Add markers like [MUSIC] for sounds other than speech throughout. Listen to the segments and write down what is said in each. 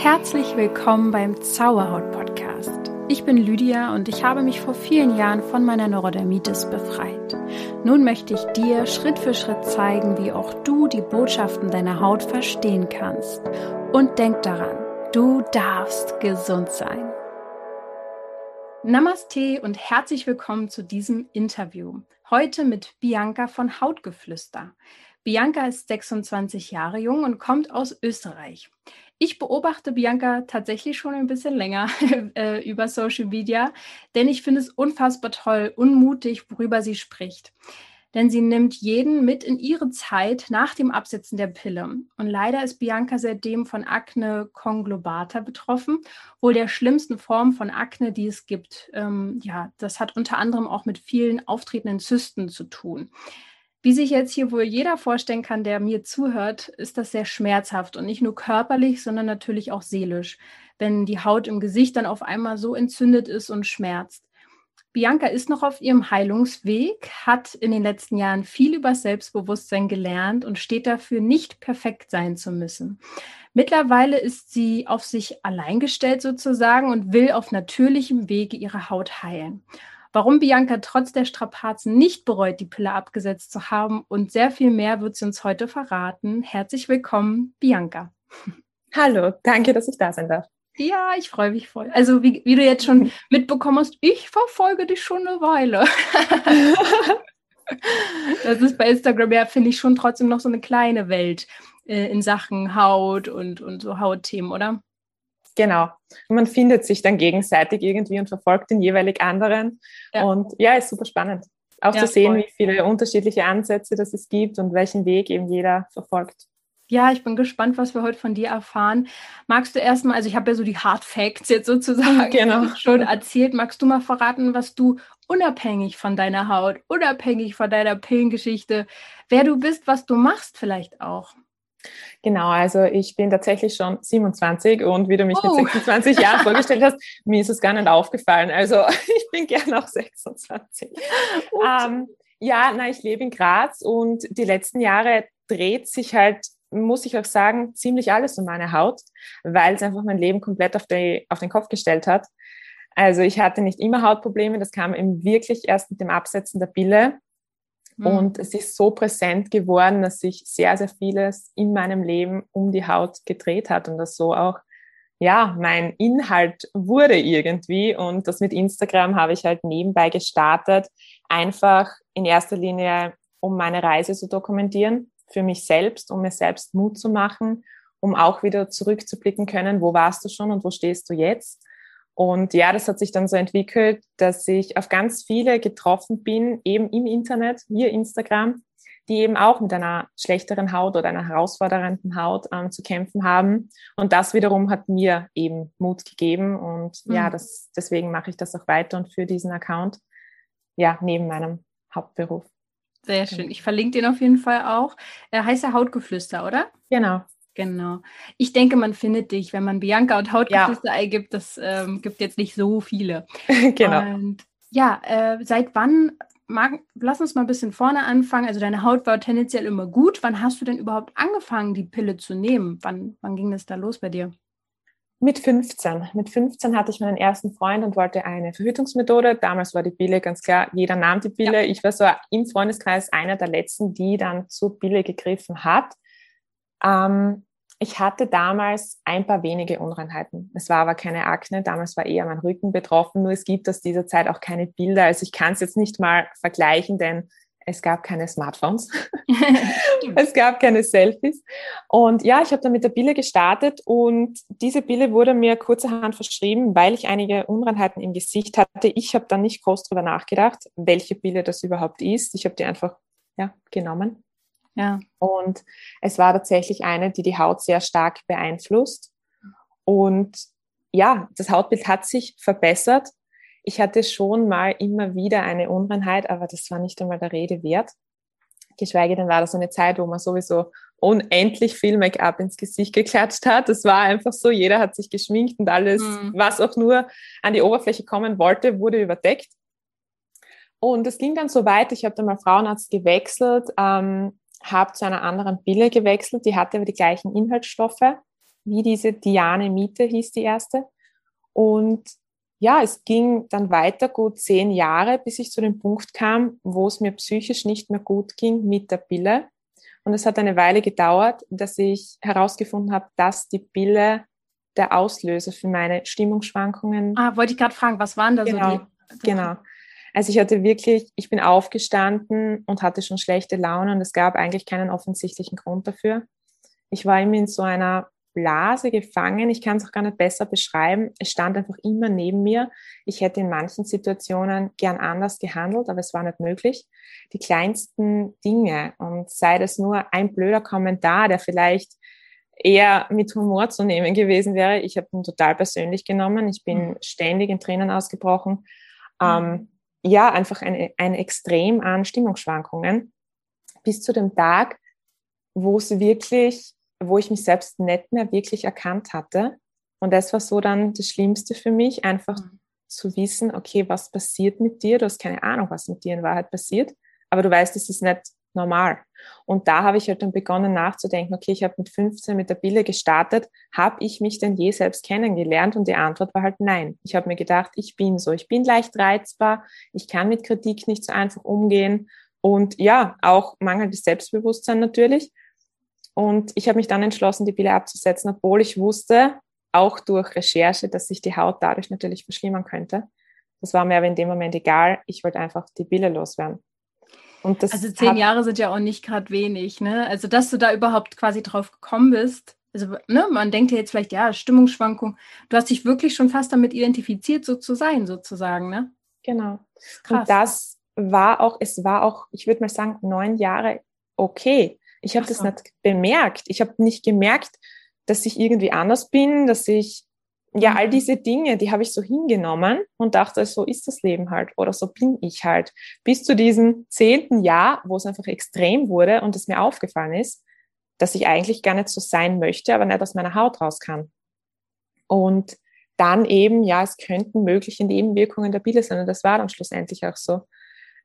Herzlich willkommen beim Zauberhaut Podcast. Ich bin Lydia und ich habe mich vor vielen Jahren von meiner Neurodermitis befreit. Nun möchte ich dir Schritt für Schritt zeigen, wie auch du die Botschaften deiner Haut verstehen kannst. Und denk daran, du darfst gesund sein. Namaste und herzlich willkommen zu diesem Interview. Heute mit Bianca von Hautgeflüster. Bianca ist 26 Jahre jung und kommt aus Österreich. Ich beobachte Bianca tatsächlich schon ein bisschen länger [LAUGHS] äh, über Social Media, denn ich finde es unfassbar toll, unmutig, worüber sie spricht. Denn sie nimmt jeden mit in ihre Zeit nach dem Absetzen der Pille. Und leider ist Bianca seitdem von Akne conglobata betroffen, wohl der schlimmsten Form von Akne, die es gibt. Ähm, ja, das hat unter anderem auch mit vielen auftretenden Zysten zu tun. Wie sich jetzt hier wohl jeder vorstellen kann, der mir zuhört, ist das sehr schmerzhaft und nicht nur körperlich, sondern natürlich auch seelisch, wenn die Haut im Gesicht dann auf einmal so entzündet ist und schmerzt. Bianca ist noch auf ihrem Heilungsweg, hat in den letzten Jahren viel über Selbstbewusstsein gelernt und steht dafür, nicht perfekt sein zu müssen. Mittlerweile ist sie auf sich allein gestellt sozusagen und will auf natürlichem Wege ihre Haut heilen warum Bianca trotz der Strapazen nicht bereut, die Pille abgesetzt zu haben und sehr viel mehr wird sie uns heute verraten. Herzlich willkommen, Bianca. Hallo, danke, dass ich da sein darf. Ja, ich freue mich voll. Also wie, wie du jetzt schon [LAUGHS] mitbekommen hast, ich verfolge dich schon eine Weile. [LAUGHS] das ist bei Instagram ja, finde ich, schon trotzdem noch so eine kleine Welt äh, in Sachen Haut und, und so Hautthemen, oder? Genau. Und man findet sich dann gegenseitig irgendwie und verfolgt den jeweilig anderen. Ja. Und ja, ist super spannend. Auch ja, zu sehen, voll. wie viele unterschiedliche Ansätze das es gibt und welchen Weg eben jeder verfolgt. Ja, ich bin gespannt, was wir heute von dir erfahren. Magst du erstmal, also ich habe ja so die Hard Facts jetzt sozusagen genau. [LAUGHS] schon erzählt, magst du mal verraten, was du unabhängig von deiner Haut, unabhängig von deiner Pillengeschichte, wer du bist, was du machst vielleicht auch? Genau, also ich bin tatsächlich schon 27 und wie du mich oh. mit 26 Jahren vorgestellt hast, [LAUGHS] mir ist es gar nicht aufgefallen. Also [LAUGHS] ich bin gern auch 26. Ähm, ja, na, ich lebe in Graz und die letzten Jahre dreht sich halt, muss ich auch sagen, ziemlich alles um meine Haut, weil es einfach mein Leben komplett auf, die, auf den Kopf gestellt hat. Also ich hatte nicht immer Hautprobleme, das kam eben wirklich erst mit dem Absetzen der Pille. Mhm. Und es ist so präsent geworden, dass sich sehr, sehr vieles in meinem Leben um die Haut gedreht hat und das so auch, ja, mein Inhalt wurde irgendwie. Und das mit Instagram habe ich halt nebenbei gestartet, einfach in erster Linie, um meine Reise zu dokumentieren, für mich selbst, um mir selbst Mut zu machen, um auch wieder zurückzublicken können, wo warst du schon und wo stehst du jetzt und ja, das hat sich dann so entwickelt, dass ich auf ganz viele getroffen bin, eben im Internet, via Instagram, die eben auch mit einer schlechteren Haut oder einer herausfordernden Haut ähm, zu kämpfen haben. Und das wiederum hat mir eben Mut gegeben. Und mhm. ja, das, deswegen mache ich das auch weiter und für diesen Account, ja, neben meinem Hauptberuf. Sehr schön. Genau. Ich verlinke den auf jeden Fall auch. Er heißt ja Hautgeflüster, oder? Genau. Genau. Ich denke, man findet dich, wenn man Bianca und Hautgeflüster ja. eingibt. Das ähm, gibt jetzt nicht so viele. [LAUGHS] genau. Und ja, äh, seit wann, mag, lass uns mal ein bisschen vorne anfangen. Also deine Haut war tendenziell immer gut. Wann hast du denn überhaupt angefangen, die Pille zu nehmen? Wann, wann ging das da los bei dir? Mit 15. Mit 15 hatte ich meinen ersten Freund und wollte eine Verhütungsmethode. Damals war die Pille ganz klar, jeder nahm die Pille. Ja. Ich war so im Freundeskreis einer der letzten, die dann zur Pille gegriffen hat. Ähm, ich hatte damals ein paar wenige Unreinheiten. Es war aber keine Akne, damals war eher mein Rücken betroffen, nur es gibt aus dieser Zeit auch keine Bilder. Also ich kann es jetzt nicht mal vergleichen, denn es gab keine Smartphones, [LAUGHS] es gab keine Selfies. Und ja, ich habe dann mit der Pille gestartet und diese Pille wurde mir kurzerhand verschrieben, weil ich einige Unreinheiten im Gesicht hatte. Ich habe dann nicht groß darüber nachgedacht, welche Pille das überhaupt ist. Ich habe die einfach ja, genommen ja. Und es war tatsächlich eine, die die Haut sehr stark beeinflusst. Und ja, das Hautbild hat sich verbessert. Ich hatte schon mal immer wieder eine Unreinheit, aber das war nicht einmal der Rede wert. Geschweige denn war das eine Zeit, wo man sowieso unendlich viel Make-up ins Gesicht geklatscht hat. Das war einfach so, jeder hat sich geschminkt und alles, mhm. was auch nur an die Oberfläche kommen wollte, wurde überdeckt. Und es ging dann so weit, ich habe dann mal Frauenarzt gewechselt, ähm, habe zu einer anderen Pille gewechselt, die hatte aber die gleichen Inhaltsstoffe, wie diese Diane Miete hieß die erste. Und ja, es ging dann weiter gut zehn Jahre, bis ich zu dem Punkt kam, wo es mir psychisch nicht mehr gut ging mit der Pille. Und es hat eine Weile gedauert, dass ich herausgefunden habe, dass die Pille der Auslöser für meine Stimmungsschwankungen. Ah, wollte ich gerade fragen, was waren da genau, so die? Genau. Also ich hatte wirklich, ich bin aufgestanden und hatte schon schlechte Laune und es gab eigentlich keinen offensichtlichen Grund dafür. Ich war immer in so einer Blase gefangen. Ich kann es auch gar nicht besser beschreiben. Es stand einfach immer neben mir. Ich hätte in manchen Situationen gern anders gehandelt, aber es war nicht möglich. Die kleinsten Dinge und sei das nur ein blöder Kommentar, der vielleicht eher mit Humor zu nehmen gewesen wäre. Ich habe ihn total persönlich genommen. Ich bin mhm. ständig in Tränen ausgebrochen. Ähm, ja, einfach ein, ein Extrem an Stimmungsschwankungen bis zu dem Tag, wo es wirklich, wo ich mich selbst nicht mehr wirklich erkannt hatte. Und das war so dann das Schlimmste für mich, einfach mhm. zu wissen, okay, was passiert mit dir? Du hast keine Ahnung, was mit dir in Wahrheit passiert, aber du weißt, es ist nicht normal. Und da habe ich halt dann begonnen nachzudenken, okay, ich habe mit 15 mit der Pille gestartet, habe ich mich denn je selbst kennengelernt? Und die Antwort war halt nein. Ich habe mir gedacht, ich bin so, ich bin leicht reizbar, ich kann mit Kritik nicht so einfach umgehen und ja, auch mangelndes Selbstbewusstsein natürlich. Und ich habe mich dann entschlossen, die Pille abzusetzen, obwohl ich wusste, auch durch Recherche, dass sich die Haut dadurch natürlich verschlimmern könnte. Das war mir aber in dem Moment egal. Ich wollte einfach die Pille loswerden also zehn Jahre sind ja auch nicht gerade wenig, ne? Also dass du da überhaupt quasi drauf gekommen bist. Also ne, man denkt ja jetzt vielleicht, ja, Stimmungsschwankung. Du hast dich wirklich schon fast damit identifiziert, so zu sein, sozusagen, ne? Genau. Krass. Und das war auch, es war auch, ich würde mal sagen, neun Jahre okay. Ich habe so. das nicht bemerkt. Ich habe nicht gemerkt, dass ich irgendwie anders bin, dass ich ja, all mhm. diese Dinge, die habe ich so hingenommen und dachte, so ist das Leben halt oder so bin ich halt. Bis zu diesem zehnten Jahr, wo es einfach extrem wurde und es mir aufgefallen ist, dass ich eigentlich gar nicht so sein möchte, aber nicht aus meiner Haut raus kann. Und dann eben, ja, es könnten mögliche Nebenwirkungen der Pille sein und das war dann schlussendlich auch so.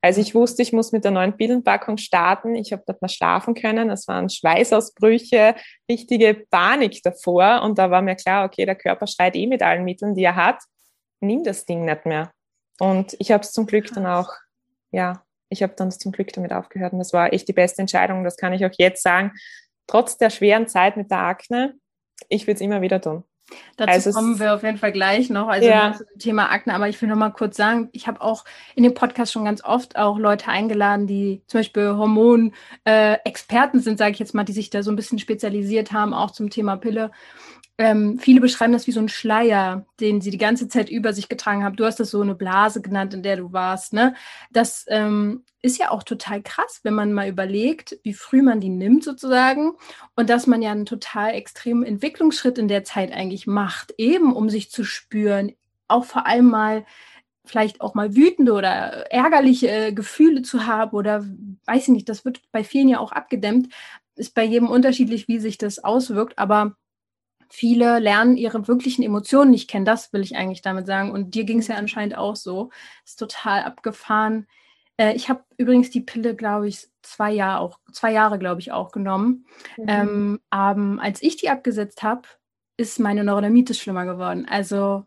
Also ich wusste, ich muss mit der neuen Pillenpackung starten. Ich habe dort mal schlafen können. Es waren Schweißausbrüche, richtige Panik davor. Und da war mir klar, okay, der Körper schreit eh mit allen Mitteln, die er hat. Nimm das Ding nicht mehr. Und ich habe es zum Glück dann auch, ja, ich habe dann zum Glück damit aufgehört. Und das war echt die beste Entscheidung. Das kann ich auch jetzt sagen. Trotz der schweren Zeit mit der Akne, ich würde es immer wieder tun. Dazu also kommen wir auf jeden Fall gleich noch, also ja. zum Thema Akne. Aber ich will noch mal kurz sagen, ich habe auch in dem Podcast schon ganz oft auch Leute eingeladen, die zum Beispiel Hormonexperten äh, sind, sage ich jetzt mal, die sich da so ein bisschen spezialisiert haben, auch zum Thema Pille. Ähm, viele beschreiben das wie so ein Schleier, den sie die ganze Zeit über sich getragen haben. Du hast das so eine Blase genannt, in der du warst. Ne? Das ähm, ist ja auch total krass, wenn man mal überlegt, wie früh man die nimmt sozusagen und dass man ja einen total extremen Entwicklungsschritt in der Zeit eigentlich macht, eben um sich zu spüren, auch vor allem mal vielleicht auch mal wütende oder ärgerliche äh, Gefühle zu haben oder weiß ich nicht, das wird bei vielen ja auch abgedämmt, ist bei jedem unterschiedlich, wie sich das auswirkt, aber viele lernen ihre wirklichen Emotionen nicht kennen. Das will ich eigentlich damit sagen. Und dir ging es ja anscheinend auch so. Ist total abgefahren. Äh, ich habe übrigens die Pille, glaube ich, zwei Jahre auch, zwei Jahre, glaube ich, auch genommen. Mhm. Ähm, ähm, als ich die abgesetzt habe, ist meine Neurodermitis schlimmer geworden. Also,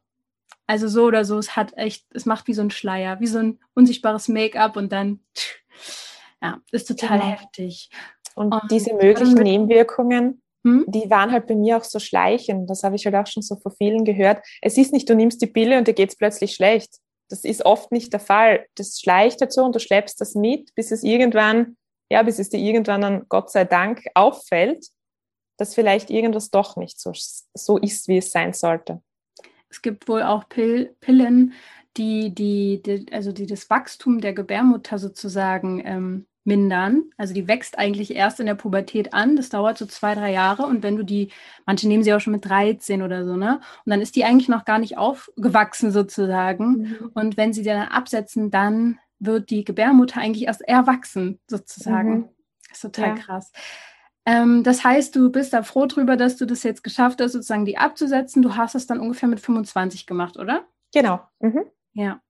also so oder so, es hat echt, es macht wie so ein Schleier, wie so ein unsichtbares Make-up und dann, ja, ist total genau. heftig. Und, und diese möglichen Nebenwirkungen, hm? die waren halt bei mir auch so schleichend. Das habe ich halt auch schon so von vielen gehört. Es ist nicht, du nimmst die Pille und dir geht es plötzlich schlecht. Das ist oft nicht der Fall. Das schleicht halt so und du schleppst das mit, bis es irgendwann, ja, bis es dir irgendwann dann Gott sei Dank auffällt, dass vielleicht irgendwas doch nicht so, so ist, wie es sein sollte. Es gibt wohl auch Pill Pillen, die, die, die, also die das Wachstum der Gebärmutter sozusagen ähm, mindern. Also die wächst eigentlich erst in der Pubertät an. Das dauert so zwei, drei Jahre. Und wenn du die, manche nehmen sie auch schon mit 13 oder so, ne? Und dann ist die eigentlich noch gar nicht aufgewachsen sozusagen. Mhm. Und wenn sie die dann absetzen, dann wird die Gebärmutter eigentlich erst erwachsen sozusagen. Mhm. Das ist total ja. krass. Ähm, das heißt, du bist da froh drüber, dass du das jetzt geschafft hast, sozusagen die abzusetzen. Du hast es dann ungefähr mit 25 gemacht, oder? Genau. Mhm. Ja.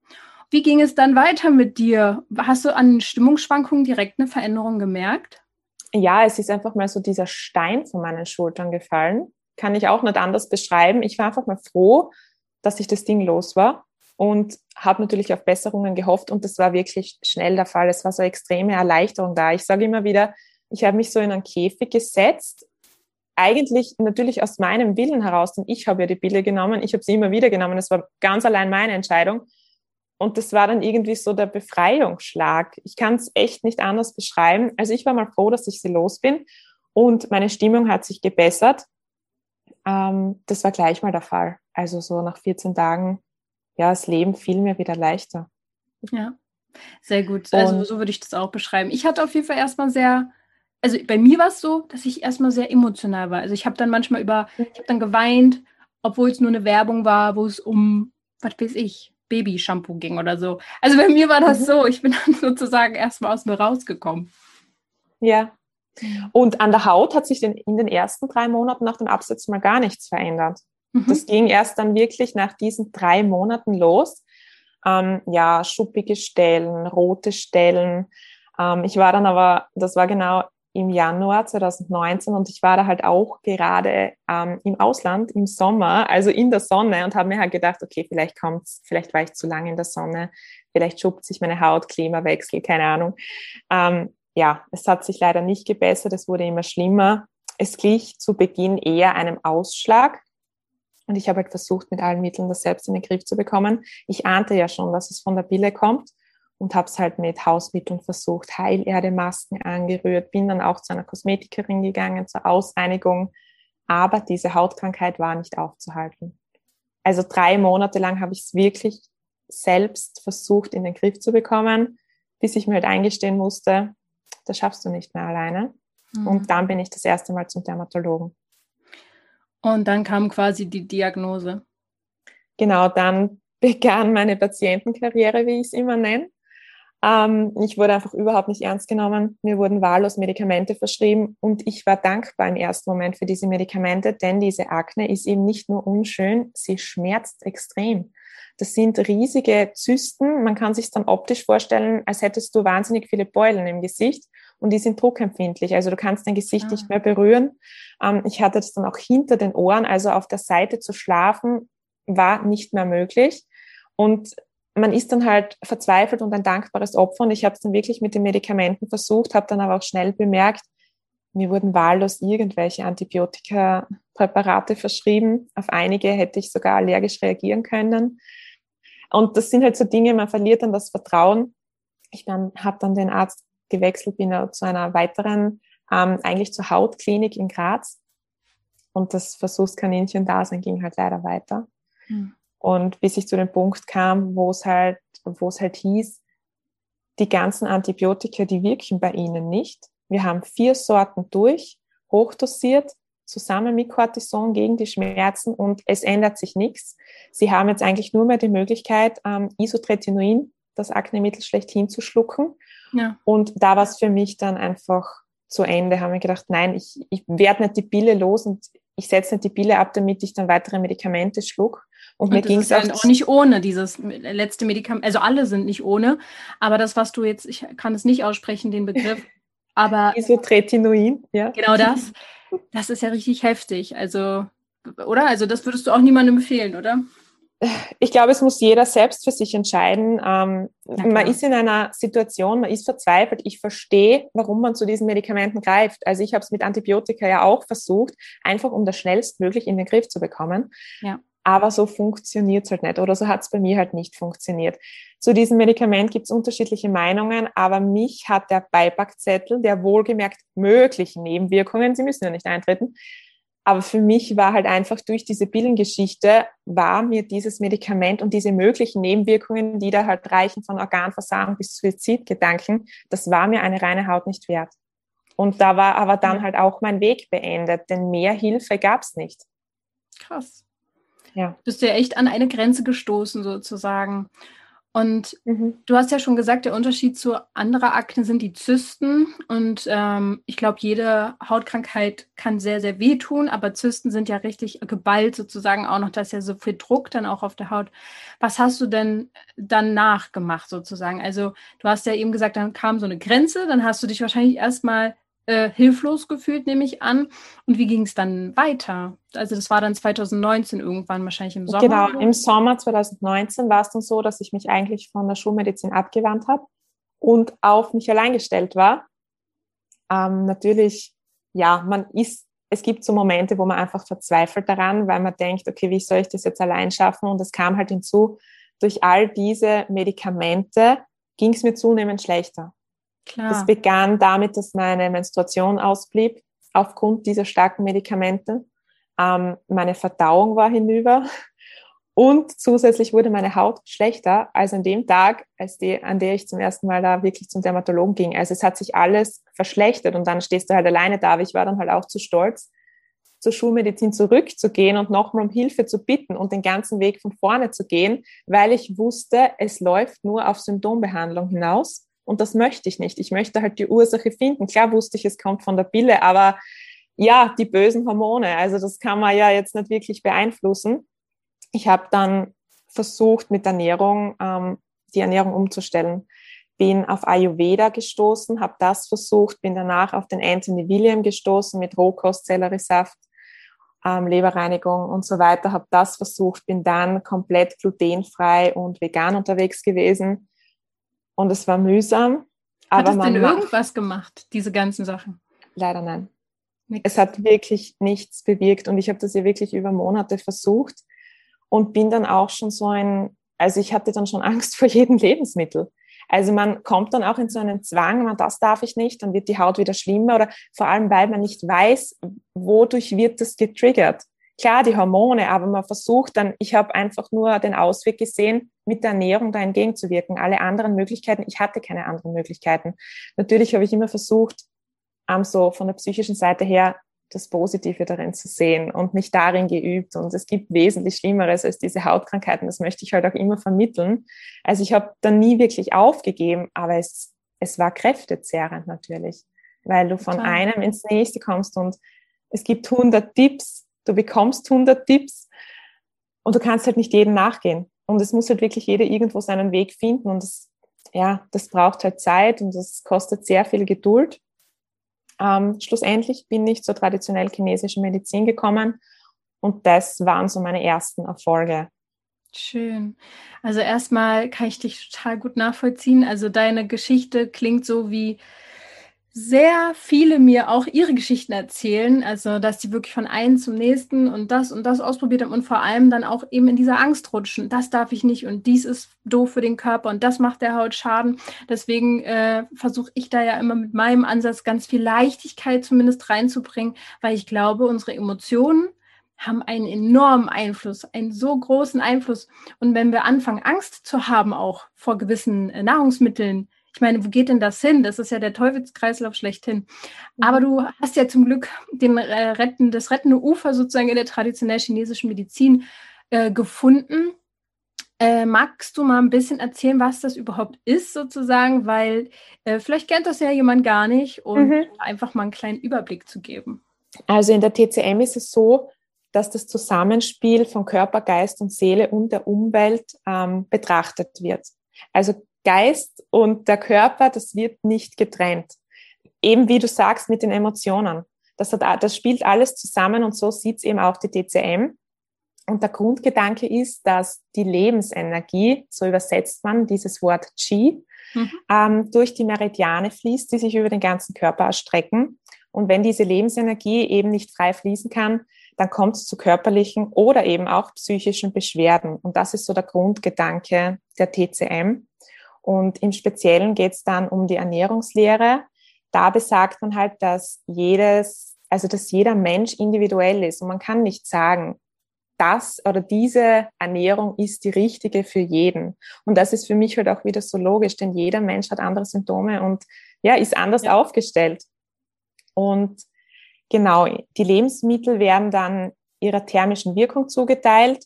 Wie ging es dann weiter mit dir? Hast du an Stimmungsschwankungen direkt eine Veränderung gemerkt? Ja, es ist einfach mal so dieser Stein von meinen Schultern gefallen. kann ich auch nicht anders beschreiben. Ich war einfach mal froh, dass ich das Ding los war und habe natürlich auf Besserungen gehofft und das war wirklich schnell der Fall. Es war so eine extreme Erleichterung da. Ich sage immer wieder, ich habe mich so in einen Käfig gesetzt, eigentlich natürlich aus meinem Willen heraus, denn ich habe ja die Pille genommen, ich habe sie immer wieder genommen, es war ganz allein meine Entscheidung. Und das war dann irgendwie so der Befreiungsschlag. Ich kann es echt nicht anders beschreiben. Also ich war mal froh, dass ich sie los bin und meine Stimmung hat sich gebessert. Ähm, das war gleich mal der Fall. Also so nach 14 Tagen, ja, das Leben fiel mir wieder leichter. Ja, sehr gut. Also und, so würde ich das auch beschreiben. Ich hatte auf jeden Fall erstmal sehr, also bei mir war es so, dass ich erstmal sehr emotional war. Also ich habe dann manchmal über, ich habe dann geweint, obwohl es nur eine Werbung war, wo es um, was weiß ich, Baby-Shampoo ging oder so. Also bei mir war das mhm. so, ich bin [LAUGHS] dann sozusagen erstmal aus mir rausgekommen. Ja. Mhm. Und an der Haut hat sich in den ersten drei Monaten nach dem Absetzen mal gar nichts verändert. Mhm. Das ging erst dann wirklich nach diesen drei Monaten los. Ähm, ja, schuppige Stellen, rote Stellen. Ähm, ich war dann aber, das war genau im Januar 2019 und ich war da halt auch gerade ähm, im Ausland im Sommer, also in der Sonne und habe mir halt gedacht, okay, vielleicht kommt's, vielleicht war ich zu lange in der Sonne, vielleicht schuppt sich meine Haut, Klimawechsel, keine Ahnung. Ähm, ja, es hat sich leider nicht gebessert, es wurde immer schlimmer. Es glich zu Beginn eher einem Ausschlag. Und ich habe halt versucht, mit allen Mitteln das selbst in den Griff zu bekommen. Ich ahnte ja schon, dass es von der Pille kommt und habe es halt mit Hausmitteln versucht, Heilerdemasken angerührt, bin dann auch zu einer Kosmetikerin gegangen zur Ausreinigung, aber diese Hautkrankheit war nicht aufzuhalten. Also drei Monate lang habe ich es wirklich selbst versucht in den Griff zu bekommen, bis ich mir halt eingestehen musste, das schaffst du nicht mehr alleine. Mhm. Und dann bin ich das erste Mal zum Dermatologen. Und dann kam quasi die Diagnose. Genau, dann [LAUGHS] begann meine Patientenkarriere, wie ich es immer nenne. Ähm, ich wurde einfach überhaupt nicht ernst genommen. Mir wurden wahllos Medikamente verschrieben und ich war dankbar im ersten Moment für diese Medikamente, denn diese Akne ist eben nicht nur unschön, sie schmerzt extrem. Das sind riesige Zysten. Man kann sich dann optisch vorstellen, als hättest du wahnsinnig viele Beulen im Gesicht und die sind druckempfindlich. Also du kannst dein Gesicht ah. nicht mehr berühren. Ähm, ich hatte das dann auch hinter den Ohren, also auf der Seite zu schlafen war nicht mehr möglich. Und man ist dann halt verzweifelt und ein dankbares Opfer. Und ich habe es dann wirklich mit den Medikamenten versucht, habe dann aber auch schnell bemerkt, mir wurden wahllos irgendwelche Antibiotika-Präparate verschrieben. Auf einige hätte ich sogar allergisch reagieren können. Und das sind halt so Dinge, man verliert dann das Vertrauen. Ich habe dann den Arzt gewechselt, bin zu einer weiteren, ähm, eigentlich zur Hautklinik in Graz. Und das Versuchskaninchen-Dasein ging halt leider weiter. Mhm. Und bis ich zu dem Punkt kam, wo es halt, wo es halt hieß, die ganzen Antibiotika, die wirken bei Ihnen nicht. Wir haben vier Sorten durch, hochdosiert, zusammen mit Cortison gegen die Schmerzen und es ändert sich nichts. Sie haben jetzt eigentlich nur mehr die Möglichkeit, ähm, Isotretinoin, das Aknemittel schlechthin zu schlucken. Ja. Und da war es für mich dann einfach zu Ende. Haben wir gedacht, nein, ich, ich werde nicht die Pille los und ich setze nicht die Pille ab, damit ich dann weitere Medikamente schluck. Und, und mir ging es auch, auch nicht ohne dieses letzte Medikament. Also alle sind nicht ohne, aber das, was du jetzt, ich kann es nicht aussprechen, den Begriff, [LAUGHS] aber Isotretinoin, ja. Genau das. Das ist ja richtig heftig. Also, oder? Also das würdest du auch niemandem empfehlen, oder? Ich glaube, es muss jeder selbst für sich entscheiden. Ähm, man ist in einer Situation, man ist verzweifelt. Ich verstehe, warum man zu diesen Medikamenten greift. Also ich habe es mit Antibiotika ja auch versucht, einfach um das schnellstmöglich in den Griff zu bekommen. Ja. Aber so funktioniert es halt nicht oder so hat es bei mir halt nicht funktioniert. Zu diesem Medikament gibt es unterschiedliche Meinungen, aber mich hat der Beipackzettel der wohlgemerkt möglichen Nebenwirkungen, sie müssen ja nicht eintreten, aber für mich war halt einfach durch diese Pillengeschichte, war mir dieses Medikament und diese möglichen Nebenwirkungen, die da halt reichen von Organversagen bis Suizidgedanken, das war mir eine reine Haut nicht wert. Und da war aber dann halt auch mein Weg beendet, denn mehr Hilfe gab es nicht. Krass. Ja. Bist du ja echt an eine Grenze gestoßen sozusagen. Und mhm. du hast ja schon gesagt, der Unterschied zu anderer Akne sind die Zysten. Und ähm, ich glaube, jede Hautkrankheit kann sehr, sehr wehtun, aber Zysten sind ja richtig geballt sozusagen auch noch, da ist ja so viel Druck dann auch auf der Haut. Was hast du denn danach gemacht sozusagen? Also du hast ja eben gesagt, dann kam so eine Grenze, dann hast du dich wahrscheinlich erstmal äh, hilflos gefühlt, nehme ich an. Und wie ging es dann weiter? Also das war dann 2019 irgendwann, wahrscheinlich im Sommer. Genau, im Sommer 2019 war es dann so, dass ich mich eigentlich von der Schulmedizin abgewandt habe und auf mich allein gestellt war. Ähm, natürlich, ja, man ist, es gibt so Momente, wo man einfach verzweifelt daran, weil man denkt, okay, wie soll ich das jetzt allein schaffen? Und es kam halt hinzu, durch all diese Medikamente ging es mir zunehmend schlechter. Klar. Das begann damit, dass meine Menstruation ausblieb aufgrund dieser starken Medikamente. Ähm, meine Verdauung war hinüber [LAUGHS] und zusätzlich wurde meine Haut schlechter als an dem Tag, als die, an der ich zum ersten Mal da wirklich zum Dermatologen ging. Also es hat sich alles verschlechtert und dann stehst du halt alleine da. Aber ich war dann halt auch zu stolz, zur Schulmedizin zurückzugehen und nochmal um Hilfe zu bitten und den ganzen Weg von vorne zu gehen, weil ich wusste, es läuft nur auf Symptombehandlung hinaus. Und das möchte ich nicht. Ich möchte halt die Ursache finden. Klar wusste ich, es kommt von der Pille, aber ja, die bösen Hormone. Also das kann man ja jetzt nicht wirklich beeinflussen. Ich habe dann versucht, mit Ernährung ähm, die Ernährung umzustellen. Bin auf Ayurveda gestoßen, habe das versucht, bin danach auf den Anthony William gestoßen mit Rohkost, Selleriesaft, ähm, Leberreinigung und so weiter, habe das versucht, bin dann komplett glutenfrei und vegan unterwegs gewesen und es war mühsam. Hat es denn irgendwas gemacht, diese ganzen Sachen? Leider nein. Nix. Es hat wirklich nichts bewirkt und ich habe das ja wirklich über Monate versucht und bin dann auch schon so ein, also ich hatte dann schon [LAUGHS] Angst vor jedem Lebensmittel. Also man kommt dann auch in so einen Zwang, man, das darf ich nicht, dann wird die Haut wieder schlimmer oder vor allem, weil man nicht weiß, wodurch wird das getriggert klar die Hormone, aber man versucht dann, ich habe einfach nur den Ausweg gesehen, mit der Ernährung da entgegenzuwirken. Alle anderen Möglichkeiten, ich hatte keine anderen Möglichkeiten. Natürlich habe ich immer versucht, um, so von der psychischen Seite her das Positive darin zu sehen und mich darin geübt. Und es gibt wesentlich Schlimmeres als diese Hautkrankheiten. Das möchte ich halt auch immer vermitteln. Also ich habe dann nie wirklich aufgegeben, aber es, es war kräftezehrend natürlich, weil du von Total. einem ins nächste kommst und es gibt 100 Tipps, du bekommst 100 Tipps und du kannst halt nicht jedem nachgehen. Und es muss halt wirklich jeder irgendwo seinen Weg finden und das, ja, das braucht halt Zeit und das kostet sehr viel Geduld. Ähm, schlussendlich bin ich zur traditionell chinesischen Medizin gekommen und das waren so meine ersten Erfolge. Schön. Also erstmal kann ich dich total gut nachvollziehen. Also deine Geschichte klingt so wie sehr viele mir auch ihre Geschichten erzählen, also dass sie wirklich von einem zum nächsten und das und das ausprobiert haben und vor allem dann auch eben in dieser Angst rutschen. Das darf ich nicht und dies ist doof für den Körper und das macht der Haut Schaden. Deswegen äh, versuche ich da ja immer mit meinem Ansatz ganz viel Leichtigkeit zumindest reinzubringen, weil ich glaube, unsere Emotionen haben einen enormen Einfluss, einen so großen Einfluss. Und wenn wir anfangen, Angst zu haben, auch vor gewissen äh, Nahrungsmitteln, ich meine, wo geht denn das hin? Das ist ja der Teufelskreislauf schlechthin. Aber du hast ja zum Glück den, äh, retten, das rettende Ufer sozusagen in der traditionell chinesischen Medizin äh, gefunden. Äh, magst du mal ein bisschen erzählen, was das überhaupt ist, sozusagen? Weil äh, vielleicht kennt das ja jemand gar nicht und mhm. einfach mal einen kleinen Überblick zu geben. Also in der TCM ist es so, dass das Zusammenspiel von Körper, Geist und Seele und der Umwelt ähm, betrachtet wird. Also Geist und der Körper, das wird nicht getrennt. Eben wie du sagst mit den Emotionen. Das, hat, das spielt alles zusammen und so sieht es eben auch die DCM. Und der Grundgedanke ist, dass die Lebensenergie, so übersetzt man dieses Wort Qi, mhm. ähm, durch die Meridiane fließt, die sich über den ganzen Körper erstrecken. Und wenn diese Lebensenergie eben nicht frei fließen kann, dann kommt es zu körperlichen oder eben auch psychischen Beschwerden. Und das ist so der Grundgedanke der TCM. Und im Speziellen geht es dann um die Ernährungslehre. Da besagt man halt, dass jedes, also dass jeder Mensch individuell ist und man kann nicht sagen, das oder diese Ernährung ist die richtige für jeden. Und das ist für mich halt auch wieder so logisch, denn jeder Mensch hat andere Symptome und ja, ist anders ja. aufgestellt. Und genau, die Lebensmittel werden dann ihrer thermischen Wirkung zugeteilt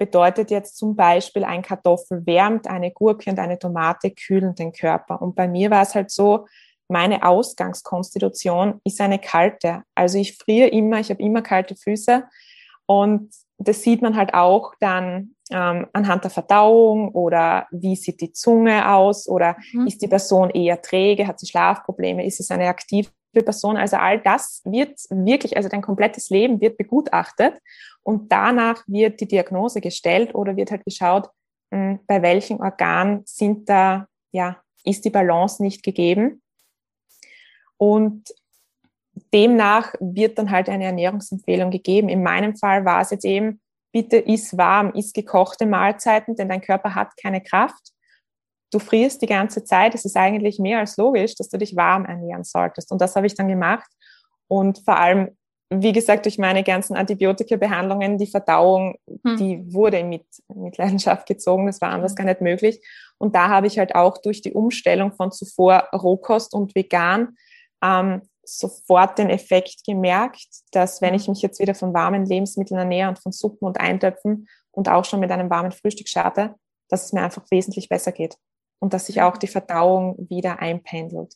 bedeutet jetzt zum Beispiel, ein Kartoffel wärmt, eine Gurke und eine Tomate kühlen den Körper. Und bei mir war es halt so, meine Ausgangskonstitution ist eine kalte. Also ich friere immer, ich habe immer kalte Füße. Und das sieht man halt auch dann ähm, anhand der Verdauung oder wie sieht die Zunge aus oder mhm. ist die Person eher träge, hat sie Schlafprobleme, ist es eine aktive Person. Also all das wird wirklich, also dein komplettes Leben wird begutachtet und danach wird die Diagnose gestellt oder wird halt geschaut, mh, hm, bei welchem Organ sind da, ja, ist die Balance nicht gegeben. Und demnach wird dann halt eine Ernährungsempfehlung gegeben. In meinem Fall war es jetzt eben, bitte iss warm, iss gekochte Mahlzeiten, denn dein Körper hat keine Kraft. Du frierst die ganze Zeit. Es ist eigentlich mehr als logisch, dass du dich warm ernähren solltest. Und das habe ich dann gemacht. Und vor allem, wie gesagt, durch meine ganzen Antibiotika-Behandlungen, die Verdauung, hm. die wurde mit, mit Leidenschaft gezogen. Das war anders hm. gar nicht möglich. Und da habe ich halt auch durch die Umstellung von zuvor Rohkost und vegan ähm, sofort den Effekt gemerkt, dass wenn ich mich jetzt wieder von warmen Lebensmitteln ernähre und von Suppen und Eintöpfen und auch schon mit einem warmen Frühstück starte, dass es mir einfach wesentlich besser geht und dass sich auch die Verdauung wieder einpendelt.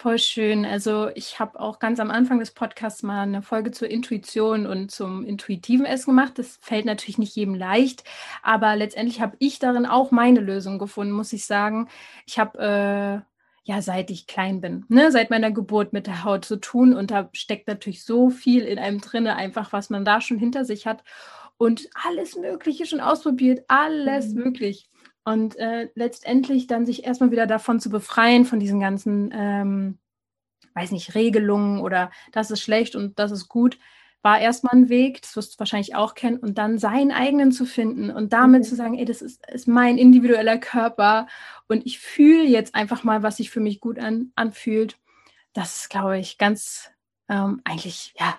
Voll schön. Also ich habe auch ganz am Anfang des Podcasts mal eine Folge zur Intuition und zum intuitiven Essen gemacht. Das fällt natürlich nicht jedem leicht, aber letztendlich habe ich darin auch meine Lösung gefunden, muss ich sagen. Ich habe äh, ja, seit ich klein bin, ne, seit meiner Geburt mit der Haut zu tun. Und da steckt natürlich so viel in einem drinne, einfach was man da schon hinter sich hat. Und alles Mögliche schon ausprobiert, alles mhm. möglich. Und äh, letztendlich dann sich erstmal wieder davon zu befreien, von diesen ganzen, ähm, weiß nicht, Regelungen oder das ist schlecht und das ist gut, war erstmal ein Weg, das wirst du wahrscheinlich auch kennen, und dann seinen eigenen zu finden und damit mhm. zu sagen, ey, das ist, ist mein individueller Körper und ich fühle jetzt einfach mal, was sich für mich gut an, anfühlt. Das ist, glaube ich, ganz ähm, eigentlich, ja,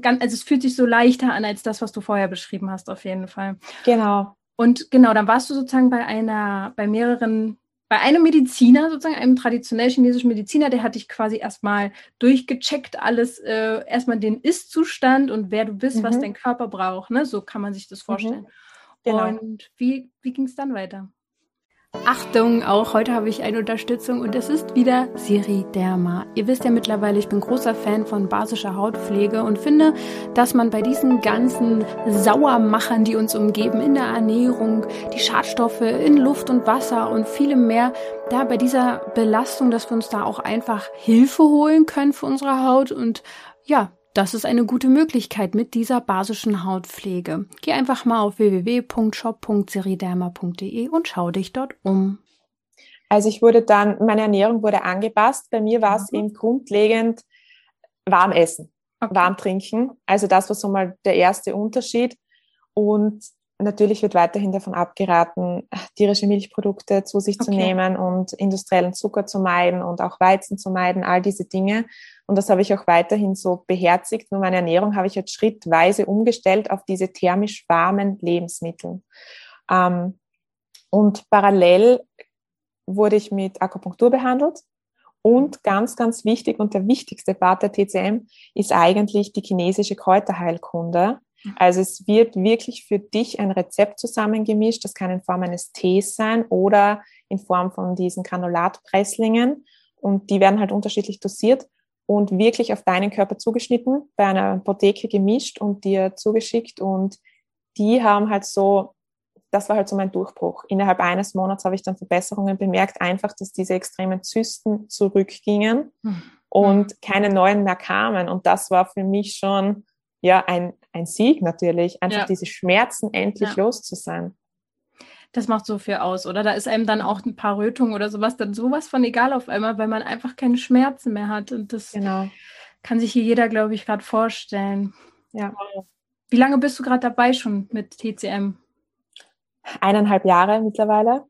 ganz, also es fühlt sich so leichter an als das, was du vorher beschrieben hast, auf jeden Fall. Genau. Und genau, dann warst du sozusagen bei einer, bei mehreren bei einem Mediziner, sozusagen einem traditionell chinesischen Mediziner, der hat dich quasi erstmal durchgecheckt, alles, äh, erstmal den Ist-Zustand und wer du bist, mhm. was dein Körper braucht. Ne? So kann man sich das mhm. vorstellen. Mhm. Genau. Und wie, wie ging es dann weiter? Achtung, auch heute habe ich eine Unterstützung und es ist wieder Siri Derma. Ihr wisst ja mittlerweile, ich bin großer Fan von basischer Hautpflege und finde, dass man bei diesen ganzen Sauermachern, die uns umgeben, in der Ernährung, die Schadstoffe in Luft und Wasser und vielem mehr, da bei dieser Belastung, dass wir uns da auch einfach Hilfe holen können für unsere Haut und ja, das ist eine gute Möglichkeit mit dieser basischen Hautpflege. Geh einfach mal auf www.shop.seriderma.de und schau dich dort um. Also ich wurde dann, meine Ernährung wurde angepasst. Bei mir war es mhm. eben grundlegend warm essen, okay. warm trinken. Also das war so mal der erste Unterschied. Und natürlich wird weiterhin davon abgeraten, tierische Milchprodukte zu sich okay. zu nehmen und industriellen Zucker zu meiden und auch Weizen zu meiden, all diese Dinge. Und das habe ich auch weiterhin so beherzigt. Nur meine Ernährung habe ich jetzt schrittweise umgestellt auf diese thermisch warmen Lebensmittel. Ähm, und parallel wurde ich mit Akupunktur behandelt. Und ganz, ganz wichtig und der wichtigste Part der TCM ist eigentlich die chinesische Kräuterheilkunde. Also es wird wirklich für dich ein Rezept zusammengemischt. Das kann in Form eines Tees sein oder in Form von diesen Granulatpresslingen. Und die werden halt unterschiedlich dosiert und wirklich auf deinen Körper zugeschnitten, bei einer Apotheke gemischt und dir zugeschickt. Und die haben halt so, das war halt so mein Durchbruch. Innerhalb eines Monats habe ich dann Verbesserungen bemerkt, einfach, dass diese extremen Zysten zurückgingen hm. und hm. keine neuen mehr kamen. Und das war für mich schon ja ein, ein Sieg natürlich, einfach ja. diese Schmerzen endlich ja. los zu sein das macht so viel aus, oder? Da ist einem dann auch ein paar Rötungen oder sowas dann sowas von egal auf einmal, weil man einfach keine Schmerzen mehr hat. Und das genau. kann sich hier jeder, glaube ich, gerade vorstellen. Ja. Wie lange bist du gerade dabei schon mit TCM? Eineinhalb Jahre mittlerweile.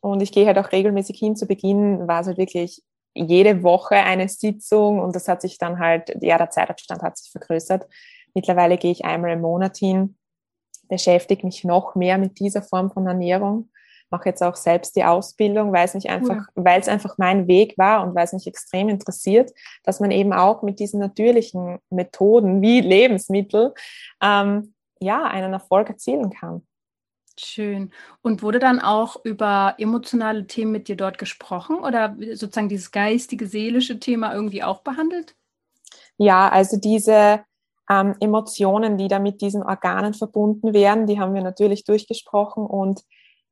Und ich gehe halt auch regelmäßig hin. Zu Beginn war es halt wirklich jede Woche eine Sitzung und das hat sich dann halt, ja, der Zeitabstand hat sich vergrößert. Mittlerweile gehe ich einmal im Monat hin beschäftige mich noch mehr mit dieser Form von Ernährung. Mache jetzt auch selbst die Ausbildung, weil es mich einfach, cool. weil es einfach mein Weg war und weil es mich extrem interessiert, dass man eben auch mit diesen natürlichen Methoden wie Lebensmittel ähm, ja einen Erfolg erzielen kann. Schön. Und wurde dann auch über emotionale Themen mit dir dort gesprochen oder sozusagen dieses geistige, seelische Thema irgendwie auch behandelt? Ja, also diese ähm, Emotionen, die da mit diesen Organen verbunden werden, die haben wir natürlich durchgesprochen. Und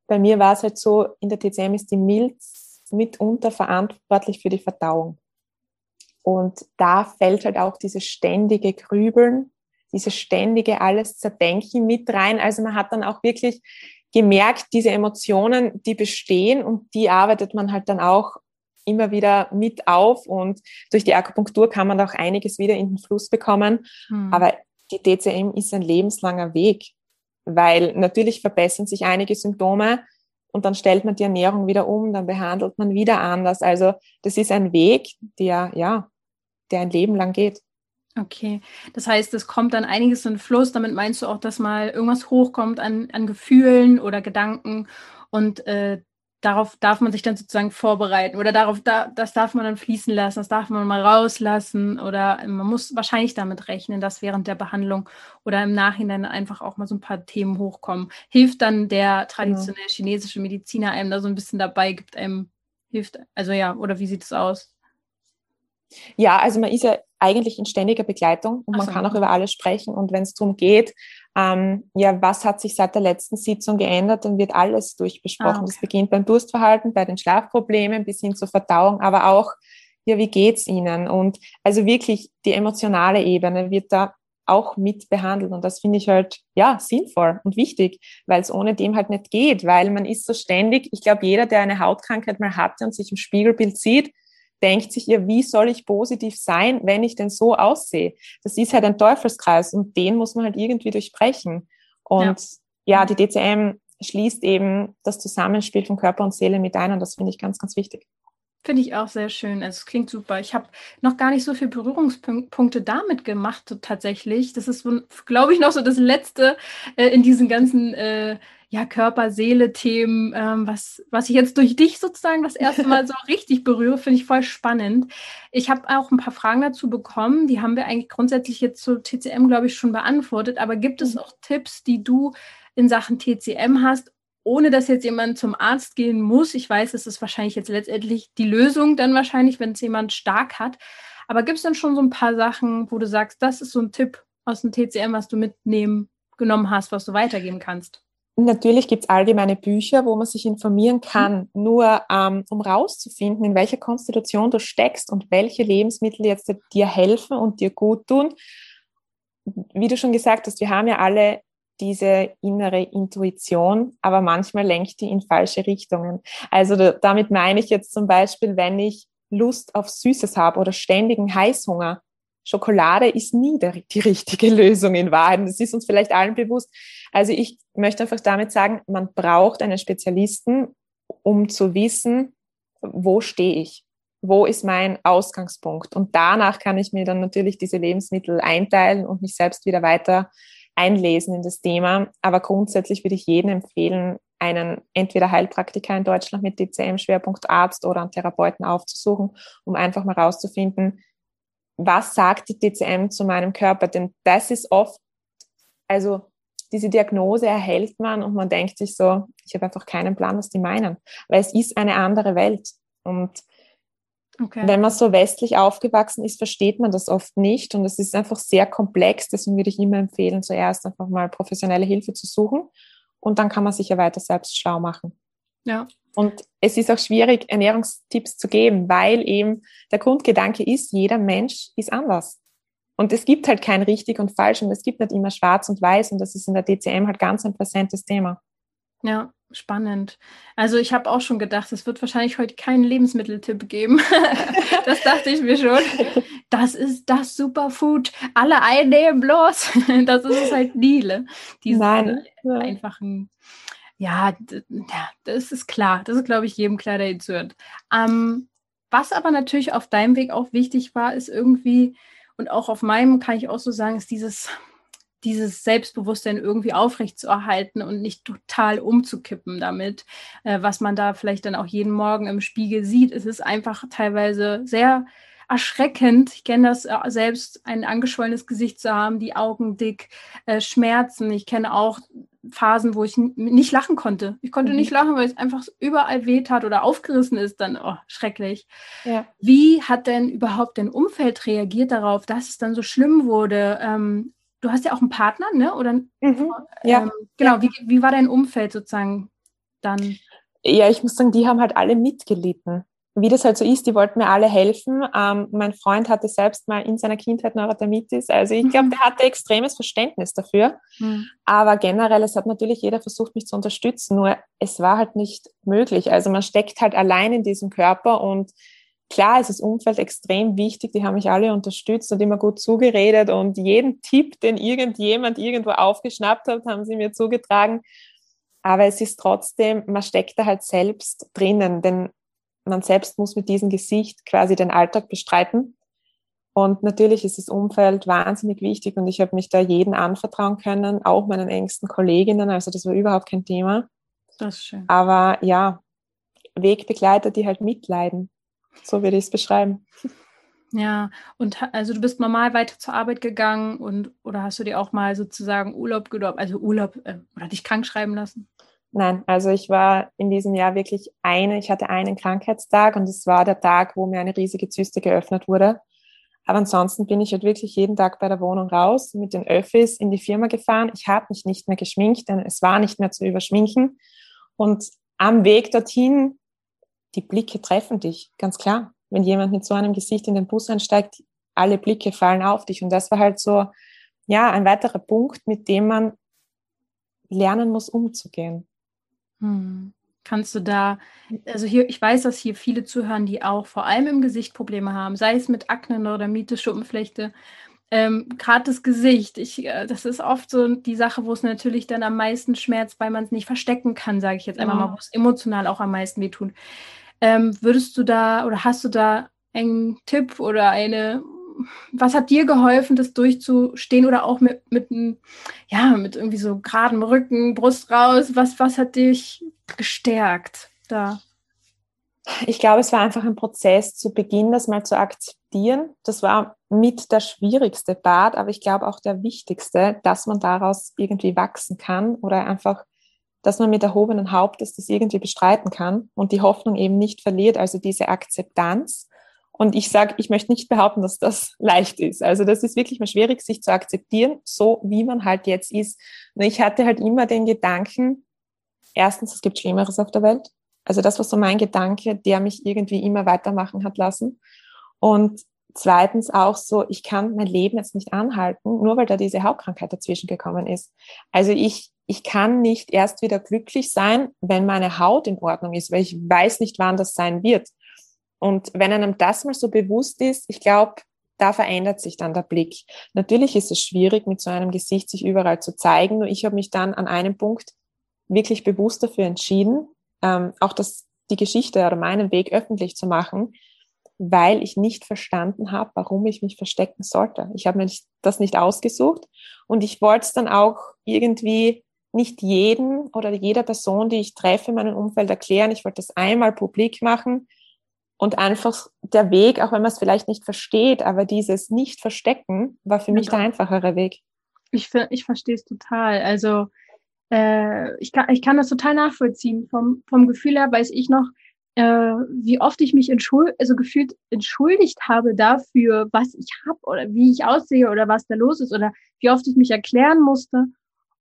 bei mir war es halt so, in der TCM ist die Milz mitunter verantwortlich für die Verdauung. Und da fällt halt auch dieses ständige Grübeln, dieses ständige alles zerdenken mit rein. Also man hat dann auch wirklich gemerkt, diese Emotionen, die bestehen und die arbeitet man halt dann auch immer wieder mit auf und durch die Akupunktur kann man auch einiges wieder in den Fluss bekommen. Hm. Aber die DCM ist ein lebenslanger Weg, weil natürlich verbessern sich einige Symptome und dann stellt man die Ernährung wieder um, dann behandelt man wieder anders. Also das ist ein Weg, der ja, der ein Leben lang geht. Okay, das heißt, es kommt dann einiges in Fluss. Damit meinst du auch, dass mal irgendwas hochkommt an, an Gefühlen oder Gedanken und äh, darauf darf man sich dann sozusagen vorbereiten oder darauf, da, das darf man dann fließen lassen, das darf man mal rauslassen oder man muss wahrscheinlich damit rechnen, dass während der Behandlung oder im Nachhinein einfach auch mal so ein paar Themen hochkommen. Hilft dann der traditionelle ja. chinesische Mediziner einem da so ein bisschen dabei, gibt einem, hilft, also ja, oder wie sieht es aus? Ja, also man ist ja eigentlich in ständiger Begleitung und man so. kann auch über alles sprechen. Und wenn es darum geht, ähm, ja, was hat sich seit der letzten Sitzung geändert, dann wird alles durchbesprochen. Ah, okay. Das beginnt beim Durstverhalten, bei den Schlafproblemen bis hin zur Verdauung, aber auch, ja, wie geht's Ihnen? Und also wirklich die emotionale Ebene wird da auch mit behandelt. Und das finde ich halt, ja, sinnvoll und wichtig, weil es ohne dem halt nicht geht, weil man ist so ständig, ich glaube, jeder, der eine Hautkrankheit mal hatte und sich im Spiegelbild sieht, denkt sich ihr, wie soll ich positiv sein, wenn ich denn so aussehe? Das ist halt ein Teufelskreis und den muss man halt irgendwie durchbrechen. Und ja, ja die DCM schließt eben das Zusammenspiel von Körper und Seele mit ein und das finde ich ganz, ganz wichtig. Finde ich auch sehr schön. Also es klingt super. Ich habe noch gar nicht so viele Berührungspunkte damit gemacht, tatsächlich. Das ist, glaube ich, noch so das Letzte äh, in diesen ganzen äh, ja, Körper-Seele-Themen, ähm, was, was ich jetzt durch dich sozusagen das erste Mal [LAUGHS] so richtig berühre, finde ich voll spannend. Ich habe auch ein paar Fragen dazu bekommen, die haben wir eigentlich grundsätzlich jetzt zu TCM, glaube ich, schon beantwortet. Aber gibt es mhm. auch Tipps, die du in Sachen TCM hast, ohne dass jetzt jemand zum Arzt gehen muss? Ich weiß, es ist wahrscheinlich jetzt letztendlich die Lösung dann wahrscheinlich, wenn es jemand stark hat. Aber gibt es dann schon so ein paar Sachen, wo du sagst, das ist so ein Tipp aus dem TCM, was du mitnehmen genommen hast, was du weitergeben kannst? Natürlich gibt es allgemeine Bücher, wo man sich informieren mhm. kann, mhm. nur ähm, um rauszufinden, in welcher Konstitution du steckst und welche Lebensmittel jetzt dir helfen und dir gut tun. Wie du schon gesagt hast, wir haben ja alle diese innere Intuition, aber manchmal lenkt die in falsche Richtungen. Also da, damit meine ich jetzt zum Beispiel, wenn ich Lust auf Süßes habe oder ständigen Heißhunger, Schokolade ist nie der, die richtige [LAUGHS] Lösung in Wahrheit. Das ist uns vielleicht allen bewusst. Also ich möchte einfach damit sagen, man braucht einen Spezialisten, um zu wissen, wo stehe ich? Wo ist mein Ausgangspunkt? Und danach kann ich mir dann natürlich diese Lebensmittel einteilen und mich selbst wieder weiter einlesen in das Thema. Aber grundsätzlich würde ich jedem empfehlen, einen entweder Heilpraktiker in Deutschland mit DCM-Schwerpunkt Arzt oder einen Therapeuten aufzusuchen, um einfach mal rauszufinden, was sagt die DCM zu meinem Körper? Denn das ist oft, also diese Diagnose erhält man und man denkt sich so, ich habe einfach keinen Plan, was die meinen, weil es ist eine andere Welt. Und okay. wenn man so westlich aufgewachsen ist, versteht man das oft nicht und es ist einfach sehr komplex. Deswegen würde ich immer empfehlen, zuerst einfach mal professionelle Hilfe zu suchen und dann kann man sich ja weiter selbst schlau machen. Ja. Und es ist auch schwierig, Ernährungstipps zu geben, weil eben der Grundgedanke ist, jeder Mensch ist anders. Und es gibt halt kein richtig und falsch und es gibt nicht immer schwarz und weiß und das ist in der DCM halt ganz ein präsentes Thema. Ja, spannend. Also ich habe auch schon gedacht, es wird wahrscheinlich heute keinen Lebensmitteltipp geben. [LAUGHS] das dachte ich mir schon. Das ist das Superfood. Alle einnehmen bloß. [LAUGHS] das ist es halt nie. Ne? Diese Nein. einfachen ja, das ist klar. Das ist, glaube ich, jedem klar, der ihn zuhört. Ähm, was aber natürlich auf deinem Weg auch wichtig war, ist irgendwie, und auch auf meinem kann ich auch so sagen, ist dieses, dieses Selbstbewusstsein irgendwie aufrechtzuerhalten und nicht total umzukippen damit, äh, was man da vielleicht dann auch jeden Morgen im Spiegel sieht. Es ist einfach teilweise sehr erschreckend. Ich kenne das äh, selbst, ein angeschwollenes Gesicht zu haben, die Augen dick, äh, Schmerzen. Ich kenne auch Phasen, wo ich nicht lachen konnte. Ich konnte mhm. nicht lachen, weil es einfach überall weh tat oder aufgerissen ist, dann oh, schrecklich. Ja. Wie hat denn überhaupt dein Umfeld reagiert darauf, dass es dann so schlimm wurde? Ähm, du hast ja auch einen Partner, ne? Oder mhm. ja. Ähm, genau, ja. Wie, wie war dein Umfeld sozusagen dann? Ja, ich muss sagen, die haben halt alle mitgelitten wie das halt so ist, die wollten mir alle helfen. Ähm, mein Freund hatte selbst mal in seiner Kindheit Neurodermitis. Also ich glaube, mhm. der hatte extremes Verständnis dafür. Mhm. Aber generell, es hat natürlich jeder versucht, mich zu unterstützen. Nur es war halt nicht möglich. Also man steckt halt allein in diesem Körper und klar ist das Umfeld extrem wichtig. Die haben mich alle unterstützt und immer gut zugeredet und jeden Tipp, den irgendjemand irgendwo aufgeschnappt hat, haben sie mir zugetragen. Aber es ist trotzdem, man steckt da halt selbst drinnen, denn man selbst muss mit diesem Gesicht quasi den Alltag bestreiten. Und natürlich ist das Umfeld wahnsinnig wichtig und ich habe mich da jeden anvertrauen können, auch meinen engsten Kolleginnen. Also das war überhaupt kein Thema. Das ist schön. Aber ja, Wegbegleiter, die halt mitleiden. So würde ich es beschreiben. Ja, und also du bist normal weiter zur Arbeit gegangen und oder hast du dir auch mal sozusagen Urlaub genommen, also Urlaub äh, oder dich krank schreiben lassen? Nein, also ich war in diesem Jahr wirklich eine, ich hatte einen Krankheitstag und es war der Tag, wo mir eine riesige Zyste geöffnet wurde. Aber ansonsten bin ich halt wirklich jeden Tag bei der Wohnung raus, mit den Öffis in die Firma gefahren. Ich habe mich nicht mehr geschminkt, denn es war nicht mehr zu überschminken. Und am Weg dorthin, die Blicke treffen dich, ganz klar. Wenn jemand mit so einem Gesicht in den Bus einsteigt, alle Blicke fallen auf dich. Und das war halt so, ja, ein weiterer Punkt, mit dem man lernen muss, umzugehen. Hm. Kannst du da, also hier, ich weiß, dass hier viele zuhören, die auch vor allem im Gesicht Probleme haben, sei es mit Akne, Neurodermitis, Schuppenflechte, ähm, gerade das Gesicht. Ich, äh, das ist oft so die Sache, wo es natürlich dann am meisten schmerzt, weil man es nicht verstecken kann, sage ich jetzt einfach ja. mal, wo es emotional auch am meisten wehtut. Ähm, würdest du da oder hast du da einen Tipp oder eine was hat dir geholfen, das durchzustehen oder auch mit, mit, ja, mit irgendwie so geradem Rücken, Brust raus? Was, was hat dich gestärkt da? Ich glaube, es war einfach ein Prozess zu Beginn, das mal zu akzeptieren. Das war mit der schwierigste Part, aber ich glaube auch der wichtigste, dass man daraus irgendwie wachsen kann oder einfach, dass man mit erhobenem Haupt das irgendwie bestreiten kann und die Hoffnung eben nicht verliert, also diese Akzeptanz und ich sage, ich möchte nicht behaupten, dass das [LAUGHS] leicht ist. Also das ist wirklich mal schwierig, sich zu akzeptieren, so wie man halt jetzt ist. Und ich hatte halt immer den Gedanken, erstens, es gibt Schlimmeres auf der Welt. Also das war so mein Gedanke, der mich irgendwie immer weitermachen hat lassen. Und zweitens auch so, ich kann mein Leben jetzt nicht anhalten, nur weil da diese Hautkrankheit dazwischen gekommen ist. Also ich, ich kann nicht erst wieder glücklich sein, wenn meine Haut in Ordnung ist, weil ich weiß nicht, wann das sein wird. Und wenn einem das mal so bewusst ist, ich glaube, da verändert sich dann der Blick. Natürlich ist es schwierig, mit so einem Gesicht sich überall zu zeigen. Nur ich habe mich dann an einem Punkt wirklich bewusst dafür entschieden, ähm, auch das, die Geschichte oder meinen Weg öffentlich zu machen, weil ich nicht verstanden habe, warum ich mich verstecken sollte. Ich habe mir das nicht ausgesucht und ich wollte es dann auch irgendwie nicht jedem oder jeder Person, die ich treffe in meinem Umfeld erklären. Ich wollte das einmal publik machen und einfach der Weg, auch wenn man es vielleicht nicht versteht, aber dieses Nicht-Verstecken war für mich der einfachere Weg. Ich, ich verstehe es total. Also äh, ich, kann, ich kann das total nachvollziehen. Vom, vom Gefühl her weiß ich noch, äh, wie oft ich mich entschuld, also gefühlt entschuldigt habe dafür, was ich habe oder wie ich aussehe oder was da los ist oder wie oft ich mich erklären musste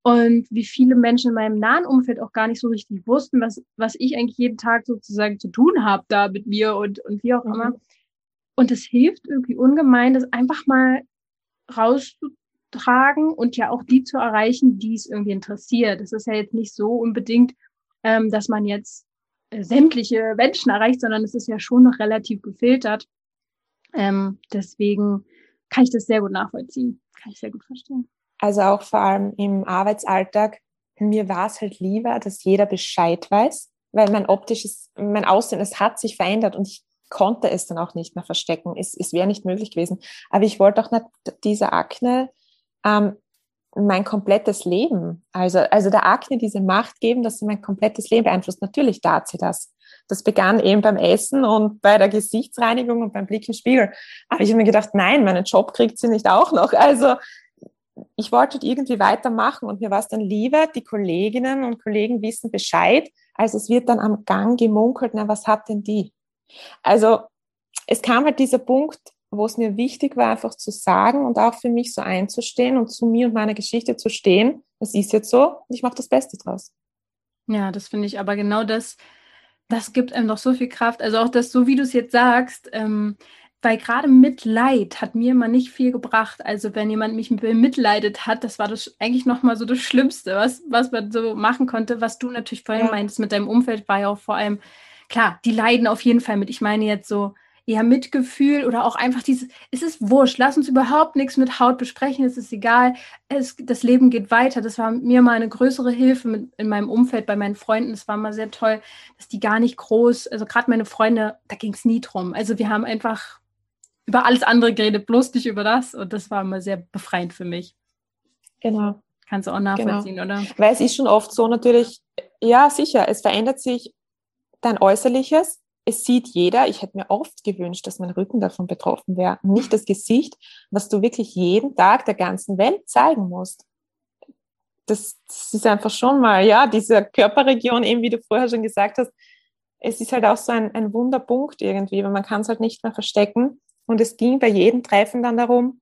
und wie viele Menschen in meinem nahen Umfeld auch gar nicht so richtig wussten, was, was ich eigentlich jeden Tag sozusagen zu tun habe da mit mir und, und wie auch mhm. immer. Und es hilft irgendwie ungemein, das einfach mal rauszutragen und ja auch die zu erreichen, die es irgendwie interessiert. Es ist ja jetzt nicht so unbedingt, ähm, dass man jetzt äh, sämtliche Menschen erreicht, sondern es ist ja schon noch relativ gefiltert. Ähm, deswegen kann ich das sehr gut nachvollziehen. Kann ich sehr gut verstehen. Also auch vor allem im Arbeitsalltag. Mir war es halt lieber, dass jeder Bescheid weiß, weil mein optisches, mein Aussehen, es hat sich verändert und ich konnte es dann auch nicht mehr verstecken. Es, es wäre nicht möglich gewesen. Aber ich wollte auch nicht dieser Akne ähm, mein komplettes Leben, also, also der Akne diese Macht geben, dass sie mein komplettes Leben beeinflusst. Natürlich tat sie das. Das begann eben beim Essen und bei der Gesichtsreinigung und beim Blick im Spiegel. Aber ich habe mir gedacht, nein, meinen Job kriegt sie nicht auch noch. Also ich wollte irgendwie weitermachen und mir war es dann lieber, die Kolleginnen und Kollegen wissen Bescheid, als es wird dann am Gang gemunkelt, na, was hat denn die? Also es kam halt dieser Punkt, wo es mir wichtig war, einfach zu sagen und auch für mich so einzustehen und zu mir und meiner Geschichte zu stehen. Das ist jetzt so und ich mache das Beste draus. Ja, das finde ich aber genau das, das gibt einem doch so viel Kraft. Also auch das, so wie du es jetzt sagst, ähm, weil gerade Mitleid hat mir immer nicht viel gebracht. Also wenn jemand mich bemitleidet hat, das war das eigentlich nochmal so das Schlimmste, was, was man so machen konnte. Was du natürlich vorhin ja. meintest mit deinem Umfeld, war ja auch vor allem, klar, die leiden auf jeden Fall mit. Ich meine jetzt so eher Mitgefühl oder auch einfach dieses, es ist wurscht, lass uns überhaupt nichts mit Haut besprechen, es ist egal, es, das Leben geht weiter. Das war mir mal eine größere Hilfe mit, in meinem Umfeld, bei meinen Freunden. Es war mal sehr toll, dass die gar nicht groß, also gerade meine Freunde, da ging es nie drum. Also wir haben einfach über alles andere geredet, bloß nicht über das. Und das war immer sehr befreiend für mich. Genau. Kannst du auch nachvollziehen, genau. oder? Weil es ist schon oft so natürlich, ja, sicher, es verändert sich dein Äußerliches. Es sieht jeder. Ich hätte mir oft gewünscht, dass mein Rücken davon betroffen wäre. Nicht das Gesicht, was du wirklich jeden Tag der ganzen Welt zeigen musst. Das, das ist einfach schon mal, ja, diese Körperregion, eben wie du vorher schon gesagt hast, es ist halt auch so ein, ein Wunderpunkt irgendwie, weil man kann es halt nicht mehr verstecken. Und es ging bei jedem Treffen dann darum,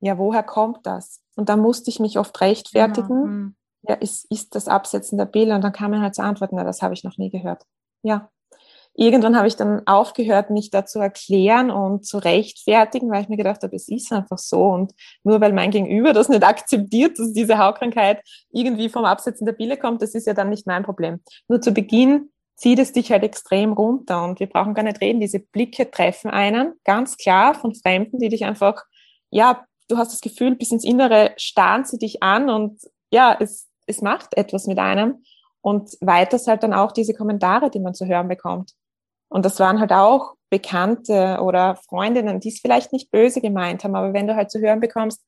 ja, woher kommt das? Und da musste ich mich oft rechtfertigen. Ja, hm. ja ist, ist das Absetzen der Bilder? Und dann kam mir halt zu antworten, na, das habe ich noch nie gehört. Ja. Irgendwann habe ich dann aufgehört, mich da zu erklären und zu rechtfertigen, weil ich mir gedacht habe, es ist einfach so. Und nur weil mein Gegenüber das nicht akzeptiert, dass diese Hautkrankheit irgendwie vom Absetzen der Pille kommt, das ist ja dann nicht mein Problem. Nur zu Beginn zieht es dich halt extrem runter und wir brauchen gar nicht reden. Diese Blicke treffen einen, ganz klar von Fremden, die dich einfach, ja, du hast das Gefühl, bis ins Innere starren sie dich an und ja, es, es macht etwas mit einem. Und weiters halt dann auch diese Kommentare, die man zu hören bekommt. Und das waren halt auch Bekannte oder Freundinnen, die es vielleicht nicht böse gemeint haben, aber wenn du halt zu hören bekommst,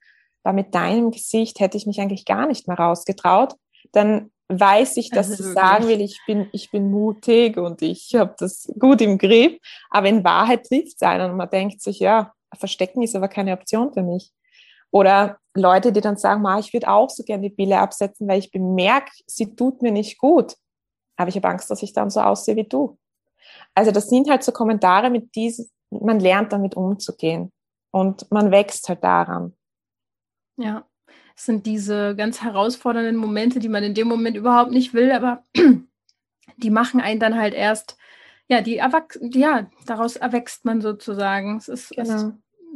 war mit deinem Gesicht hätte ich mich eigentlich gar nicht mehr rausgetraut, dann weiß ich, dass also ich sagen will, ich bin, ich bin mutig und ich habe das gut im Griff. Aber in Wahrheit trifft es einen und man denkt sich, ja, verstecken ist aber keine Option für mich. Oder Leute, die dann sagen, ich würde auch so gerne die Pille absetzen, weil ich bemerke, sie tut mir nicht gut. Aber ich habe Angst, dass ich dann so aussehe wie du. Also das sind halt so Kommentare, mit diesen, man lernt damit umzugehen und man wächst halt daran. Ja, es sind diese ganz herausfordernden Momente, die man in dem Moment überhaupt nicht will, aber [CLEARS THROAT] die machen einen dann halt erst, ja, die erwachs ja, daraus erwächst man sozusagen. Es ist, genau. es ist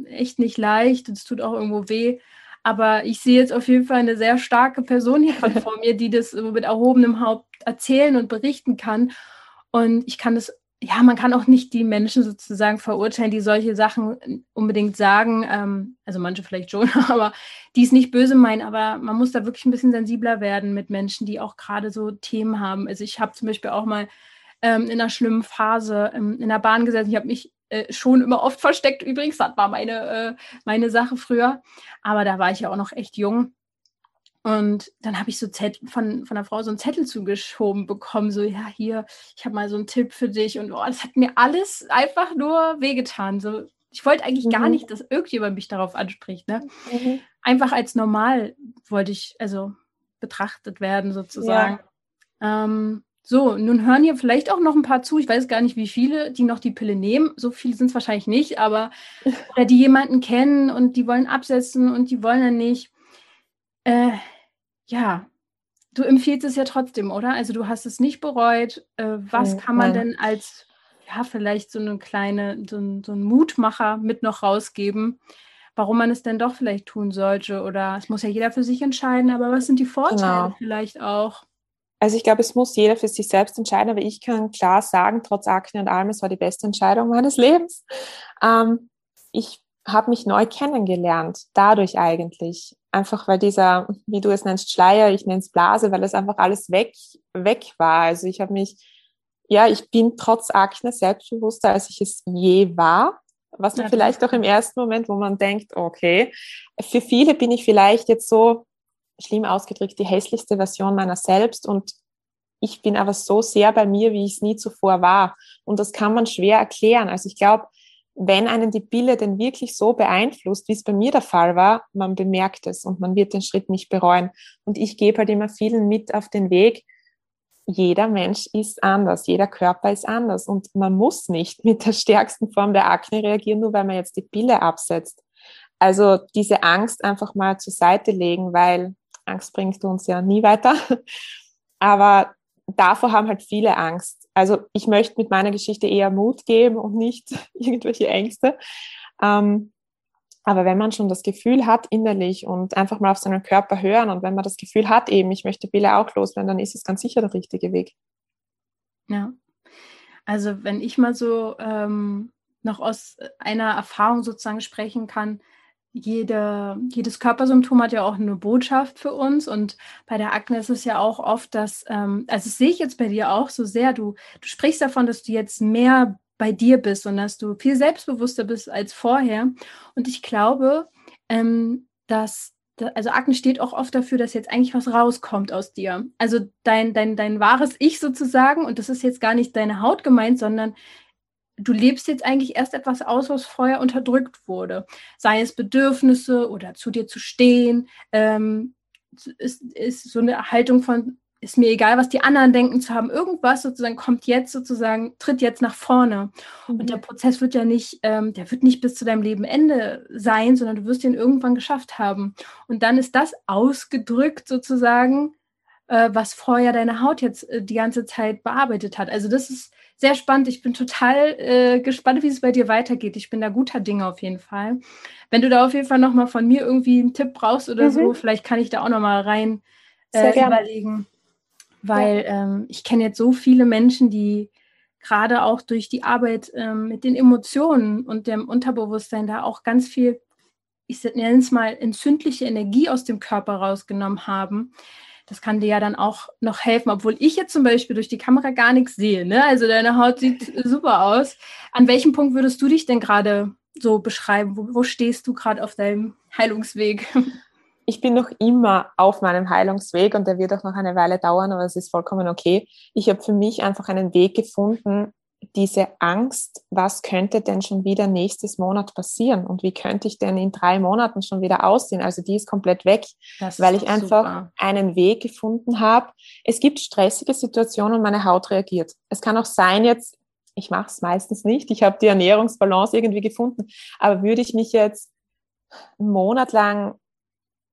echt nicht leicht, es tut auch irgendwo weh. Aber ich sehe jetzt auf jeden Fall eine sehr starke Person hier [LAUGHS] vor mir, die das mit erhobenem Haupt erzählen und berichten kann. Und ich kann das ja, man kann auch nicht die Menschen sozusagen verurteilen, die solche Sachen unbedingt sagen. Ähm, also manche vielleicht schon, [LAUGHS] aber die es nicht böse meinen. Aber man muss da wirklich ein bisschen sensibler werden mit Menschen, die auch gerade so Themen haben. Also ich habe zum Beispiel auch mal ähm, in einer schlimmen Phase ähm, in der Bahn gesessen. Ich habe mich äh, schon immer oft versteckt übrigens. Das war meine, äh, meine Sache früher. Aber da war ich ja auch noch echt jung. Und dann habe ich so Zett von, von der Frau so einen Zettel zugeschoben bekommen, so, ja, hier, ich habe mal so einen Tipp für dich. Und oh, das hat mir alles einfach nur wehgetan. So, ich wollte eigentlich mhm. gar nicht, dass irgendjemand mich darauf anspricht. Ne? Mhm. Einfach als normal wollte ich also betrachtet werden, sozusagen. Ja. Ähm, so, nun hören hier vielleicht auch noch ein paar zu. Ich weiß gar nicht, wie viele, die noch die Pille nehmen. So viele sind es wahrscheinlich nicht, aber [LAUGHS] oder die jemanden kennen und die wollen absetzen und die wollen dann nicht. Äh, ja, du empfiehlst es ja trotzdem, oder? Also du hast es nicht bereut. Äh, was kann man denn als, ja, vielleicht so eine kleine, so ein, so ein Mutmacher mit noch rausgeben, warum man es denn doch vielleicht tun sollte? Oder es muss ja jeder für sich entscheiden, aber was sind die Vorteile genau. vielleicht auch? Also ich glaube, es muss jeder für sich selbst entscheiden, aber ich kann klar sagen, trotz Akne und allem, es war die beste Entscheidung meines [LAUGHS] Lebens. Ähm, ich habe mich neu kennengelernt, dadurch eigentlich. Einfach weil dieser, wie du es nennst, Schleier, ich nenne es Blase, weil es einfach alles weg, weg war. Also ich habe mich, ja, ich bin trotz Akne selbstbewusster, als ich es je war. Was man ja, vielleicht auch im ersten Moment, wo man denkt, okay, für viele bin ich vielleicht jetzt so, schlimm ausgedrückt, die hässlichste Version meiner selbst und ich bin aber so sehr bei mir, wie ich es nie zuvor war. Und das kann man schwer erklären. Also ich glaube, wenn einen die Pille denn wirklich so beeinflusst, wie es bei mir der Fall war, man bemerkt es und man wird den Schritt nicht bereuen. Und ich gebe halt immer vielen mit auf den Weg, jeder Mensch ist anders, jeder Körper ist anders und man muss nicht [LAUGHS] mit der stärksten Form der Akne reagieren, nur weil man jetzt die Pille absetzt. Also diese Angst einfach mal zur Seite legen, weil Angst bringt uns ja nie weiter. [LAUGHS] Aber davor haben halt viele Angst. Also ich möchte mit meiner Geschichte eher Mut geben und nicht [LAUGHS] irgendwelche Ängste. Ähm, aber wenn man schon das Gefühl hat innerlich und einfach mal auf seinen Körper hören und wenn man das Gefühl hat, eben, ich möchte Bille auch loswerden, dann ist es ganz sicher der richtige Weg. Ja. Also wenn ich mal so ähm, noch aus einer Erfahrung sozusagen sprechen kann, jede, jedes Körpersymptom hat ja auch eine Botschaft für uns. Und bei der Akne ist es ja auch oft, dass, ähm, also das sehe ich jetzt bei dir auch so sehr, du, du sprichst davon, dass du jetzt mehr bei dir bist und dass du viel selbstbewusster bist als vorher. Und ich glaube, ähm, dass, also Akne steht auch oft dafür, dass jetzt eigentlich was rauskommt aus dir. Also dein, dein, dein wahres Ich sozusagen, und das ist jetzt gar nicht deine Haut gemeint, sondern du lebst jetzt eigentlich erst etwas aus, was vorher unterdrückt wurde. Sei es Bedürfnisse oder zu dir zu stehen, ähm, ist, ist so eine Haltung von, ist mir egal, was die anderen denken zu haben. Irgendwas sozusagen kommt jetzt sozusagen, tritt jetzt nach vorne. Mhm. Und der Prozess wird ja nicht, ähm, der wird nicht bis zu deinem Lebenende sein, sondern du wirst ihn irgendwann geschafft haben. Und dann ist das ausgedrückt sozusagen, äh, was vorher deine Haut jetzt äh, die ganze Zeit bearbeitet hat. Also das ist sehr spannend. Ich bin total äh, gespannt, wie es bei dir weitergeht. Ich bin da guter Dinge auf jeden Fall. Wenn du da auf jeden Fall nochmal von mir irgendwie einen Tipp brauchst oder mhm. so, vielleicht kann ich da auch nochmal rein äh, überlegen. Weil ja. ähm, ich kenne jetzt so viele Menschen, die gerade auch durch die Arbeit ähm, mit den Emotionen und dem Unterbewusstsein da auch ganz viel, ich nenne es mal, entzündliche Energie aus dem Körper rausgenommen haben das kann dir ja dann auch noch helfen, obwohl ich jetzt zum Beispiel durch die Kamera gar nichts sehe. Ne? Also deine Haut sieht [LAUGHS] super aus. An welchem Punkt würdest du dich denn gerade so beschreiben? Wo, wo stehst du gerade auf deinem Heilungsweg? Ich bin noch immer auf meinem Heilungsweg und der wird auch noch eine Weile dauern, aber es ist vollkommen okay. Ich habe für mich einfach einen Weg gefunden, diese Angst, was könnte denn schon wieder nächstes Monat passieren und wie könnte ich denn in drei Monaten schon wieder aussehen? Also die ist komplett weg, ist weil ich einfach super. einen Weg gefunden habe. Es gibt stressige Situationen und meine Haut reagiert. Es kann auch sein jetzt, ich mache es meistens nicht, ich habe die Ernährungsbalance irgendwie gefunden, aber würde ich mich jetzt einen Monat lang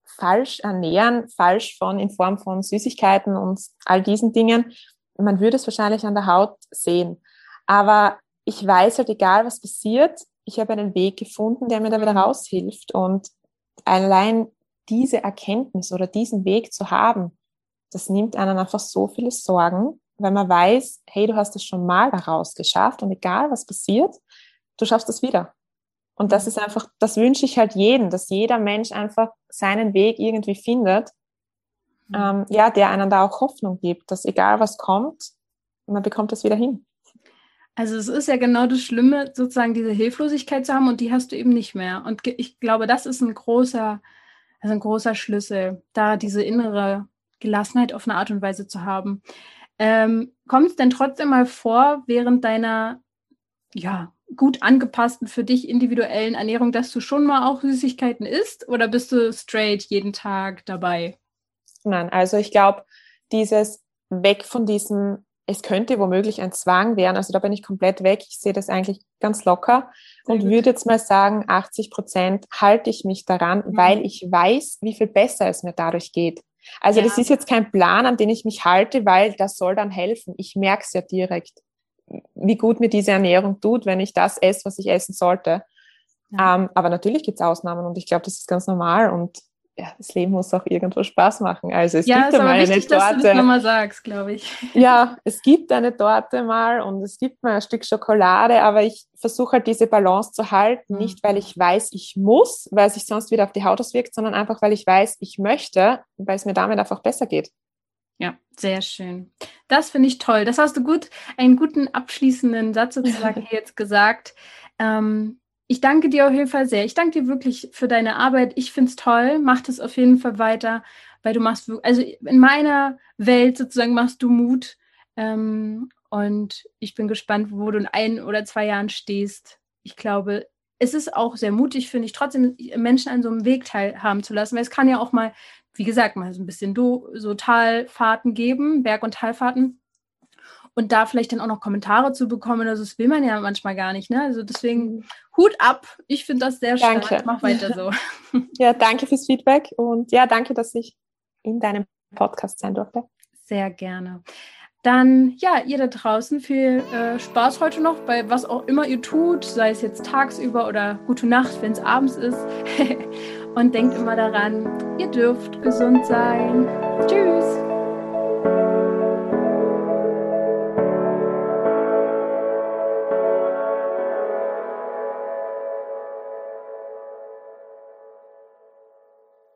falsch ernähren, falsch von in Form von Süßigkeiten und all diesen Dingen, man würde es wahrscheinlich an der Haut sehen. Aber ich weiß halt, egal was passiert, ich habe einen Weg gefunden, der mir da wieder raushilft. Und allein diese Erkenntnis oder diesen Weg zu haben, das nimmt einen einfach so viele Sorgen, weil man weiß, hey, du hast es schon mal daraus geschafft und egal was passiert, du schaffst es wieder. Und das mhm. ist einfach, das wünsche ich halt jedem, dass jeder Mensch einfach seinen Weg irgendwie findet, mhm. ähm, ja, der einen da auch Hoffnung gibt, dass egal was kommt, man bekommt das wieder hin. Also es ist ja genau das Schlimme, sozusagen diese Hilflosigkeit zu haben und die hast du eben nicht mehr. Und ich glaube, das ist ein großer, also ein großer Schlüssel, da diese innere Gelassenheit auf eine Art und Weise zu haben. Ähm, kommt es denn trotzdem mal vor, während deiner ja, gut angepassten, für dich individuellen Ernährung, dass du schon mal auch Süßigkeiten isst oder bist du straight jeden Tag dabei? Nein, also ich glaube, dieses weg von diesem es könnte womöglich ein Zwang werden. Also da bin ich komplett weg. Ich sehe das eigentlich ganz locker und würde jetzt mal sagen, 80 Prozent halte ich mich daran, mhm. weil ich weiß, wie viel besser es mir dadurch geht. Also ja. das ist jetzt kein Plan, an den ich mich halte, weil das soll dann helfen. Ich merke es ja direkt, wie gut mir diese Ernährung tut, wenn ich das esse, was ich essen sollte. Ja. Ähm, aber natürlich gibt es Ausnahmen und ich glaube, das ist ganz normal und ja, das Leben muss auch irgendwo Spaß machen. Also es ja, gibt einmal eine wichtig, Torte. Dass du das nochmal sagst, glaube ich. [LAUGHS] Ja, es gibt eine Torte mal und es gibt mal ein Stück Schokolade, aber ich versuche halt diese Balance zu halten, mhm. nicht weil ich weiß, ich muss, weil es sich sonst wieder auf die Haut auswirkt, sondern einfach weil ich weiß, ich möchte, weil es mir damit einfach besser geht. Ja, sehr schön. Das finde ich toll. Das hast du gut, einen guten abschließenden Satz sozusagen [LAUGHS] jetzt gesagt. Ähm, ich danke dir auf jeden Fall sehr. Ich danke dir wirklich für deine Arbeit. Ich finde es toll. Mach das auf jeden Fall weiter, weil du machst, also in meiner Welt sozusagen machst du Mut. Ähm, und ich bin gespannt, wo du in ein oder zwei Jahren stehst. ich glaube, es ist auch sehr mutig, finde ich, trotzdem Menschen an so einem Weg teilhaben zu lassen, weil es kann ja auch mal, wie gesagt, mal so ein bisschen do, so Talfahrten geben, Berg- und Talfahrten. Und da vielleicht dann auch noch Kommentare zu bekommen, also das will man ja manchmal gar nicht. Ne? Also deswegen mhm. Hut ab. Ich finde das sehr stark. Danke. Mach weiter so. [LAUGHS] Ja, danke fürs Feedback und ja, danke, dass ich in deinem Podcast sein durfte. Sehr gerne. Dann, ja, ihr da draußen viel äh, Spaß heute noch bei was auch immer ihr tut, sei es jetzt tagsüber oder gute Nacht, wenn es abends ist. [LAUGHS] Und denkt immer daran, ihr dürft gesund sein. Tschüss.